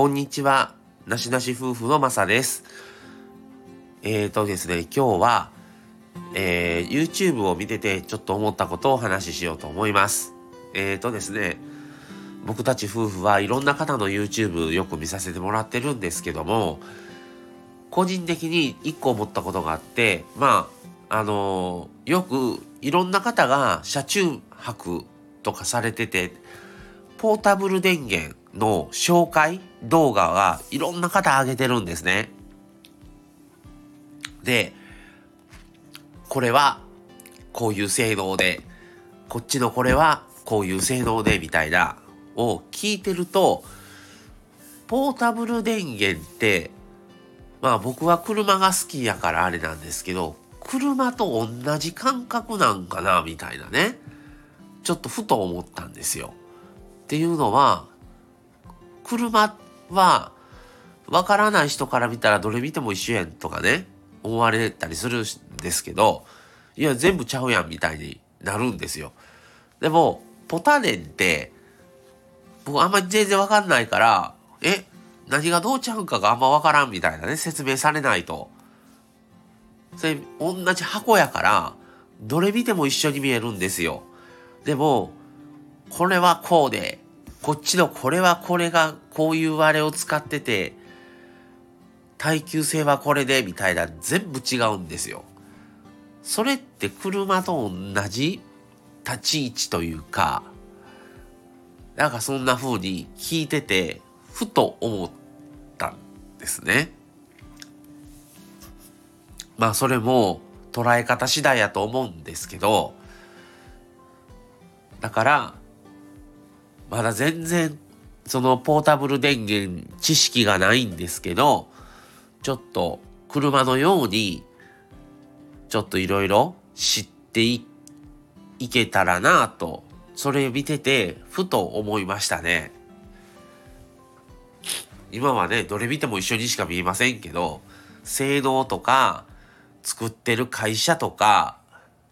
こんにちは。なしなし夫婦のまさです。えーとですね、今日は、えー、YouTube を見ててちょっと思ったことをお話ししようと思います。えーとですね、僕たち夫婦はいろんな方の YouTube よく見させてもらってるんですけども、個人的に一個思ったことがあって、まあ、あのー、よくいろんな方が車中泊とかされてて、ポータブル電源の紹介動画がいろんな方上げてるんですね。で、これはこういう性能で、こっちのこれはこういう性能でみたいなを聞いてると、ポータブル電源って、まあ僕は車が好きやからあれなんですけど、車と同じ感覚なんかなみたいなね。ちょっとふと思ったんですよ。っていうのは、車っは、わからない人から見たらどれ見ても一緒やんとかね、思われたりするんですけど、いや、全部ちゃうやんみたいになるんですよ。でも、ポタネンって、僕あんまり全然わかんないから、え、何がどうちゃうんかがあんまわからんみたいなね、説明されないと。それ、同じ箱やから、どれ見ても一緒に見えるんですよ。でも、これはこうで、こっちのこれはこれがこういうあれを使ってて、耐久性はこれでみたいな全部違うんですよ。それって車と同じ立ち位置というか、なんかそんな風に聞いてて、ふと思ったんですね。まあそれも捉え方次第やと思うんですけど、だから、まだ全然そのポータブル電源知識がないんですけど、ちょっと車のようにちょっといろいろ知っていけたらなと、それ見ててふと思いましたね。今はね、どれ見ても一緒にしか見えませんけど、性能とか作ってる会社とか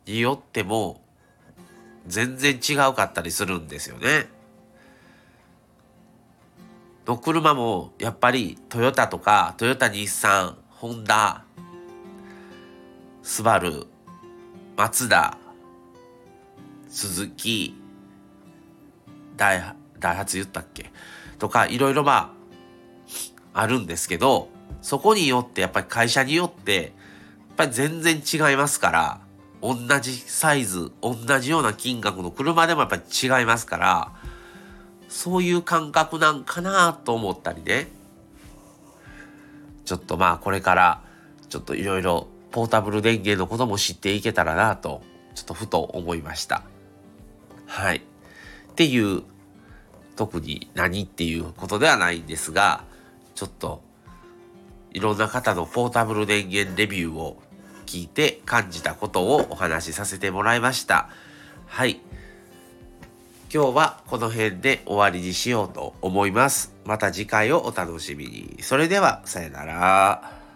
によっても全然違うかったりするんですよね。の車もやっぱりトヨタとかトヨタ日産ホンダスバルマツダスズキダイダイハツ言ったっけ？とかいろいろまああるんですけどそこによってやっぱり会社によってやっぱり全然違いますから同じサイズ同じような金額の車でもやっぱり違いますからそういう感覚なんかなと思ったりね。ちょっとまあこれからちょっといろいろポータブル電源のことも知っていけたらなとちょっとふと思いました。はい。っていう特に何っていうことではないんですがちょっといろんな方のポータブル電源レビューを聞いて感じたことをお話しさせてもらいました。はい。今日はこの辺で終わりにしようと思います。また次回をお楽しみに。それでは、さよなら。